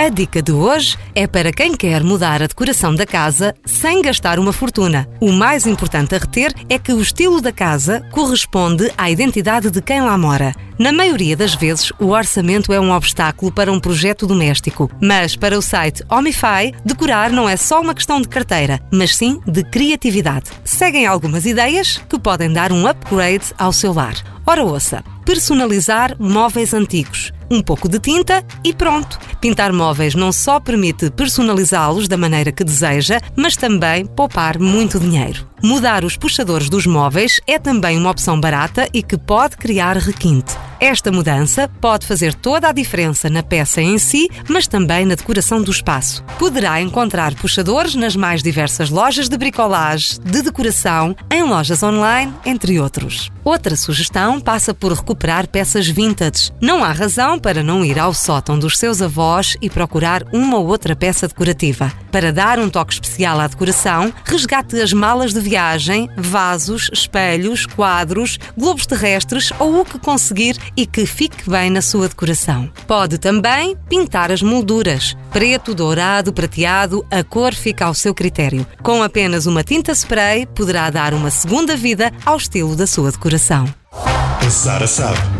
A dica de hoje é para quem quer mudar a decoração da casa sem gastar uma fortuna. O mais importante a reter é que o estilo da casa corresponde à identidade de quem lá mora. Na maioria das vezes, o orçamento é um obstáculo para um projeto doméstico, mas para o site Omify, decorar não é só uma questão de carteira, mas sim de criatividade. Seguem algumas ideias que podem dar um upgrade ao seu lar. Ora ouça, personalizar móveis antigos um pouco de tinta e pronto. Pintar móveis não só permite personalizá-los da maneira que deseja, mas também poupar muito dinheiro. Mudar os puxadores dos móveis é também uma opção barata e que pode criar requinte. Esta mudança pode fazer toda a diferença na peça em si, mas também na decoração do espaço. Poderá encontrar puxadores nas mais diversas lojas de bricolage, de decoração, em lojas online, entre outros. Outra sugestão passa por recuperar peças vintage. Não há razão para não ir ao sótão dos seus avós e procurar uma ou outra peça decorativa. Para dar um toque especial à decoração, resgate as malas de viagem, vasos, espelhos, quadros, globos terrestres ou o que conseguir e que fique bem na sua decoração. Pode também pintar as molduras. Preto, dourado, prateado, a cor fica ao seu critério. Com apenas uma tinta spray, poderá dar uma segunda vida ao estilo da sua decoração. A Sara sabe.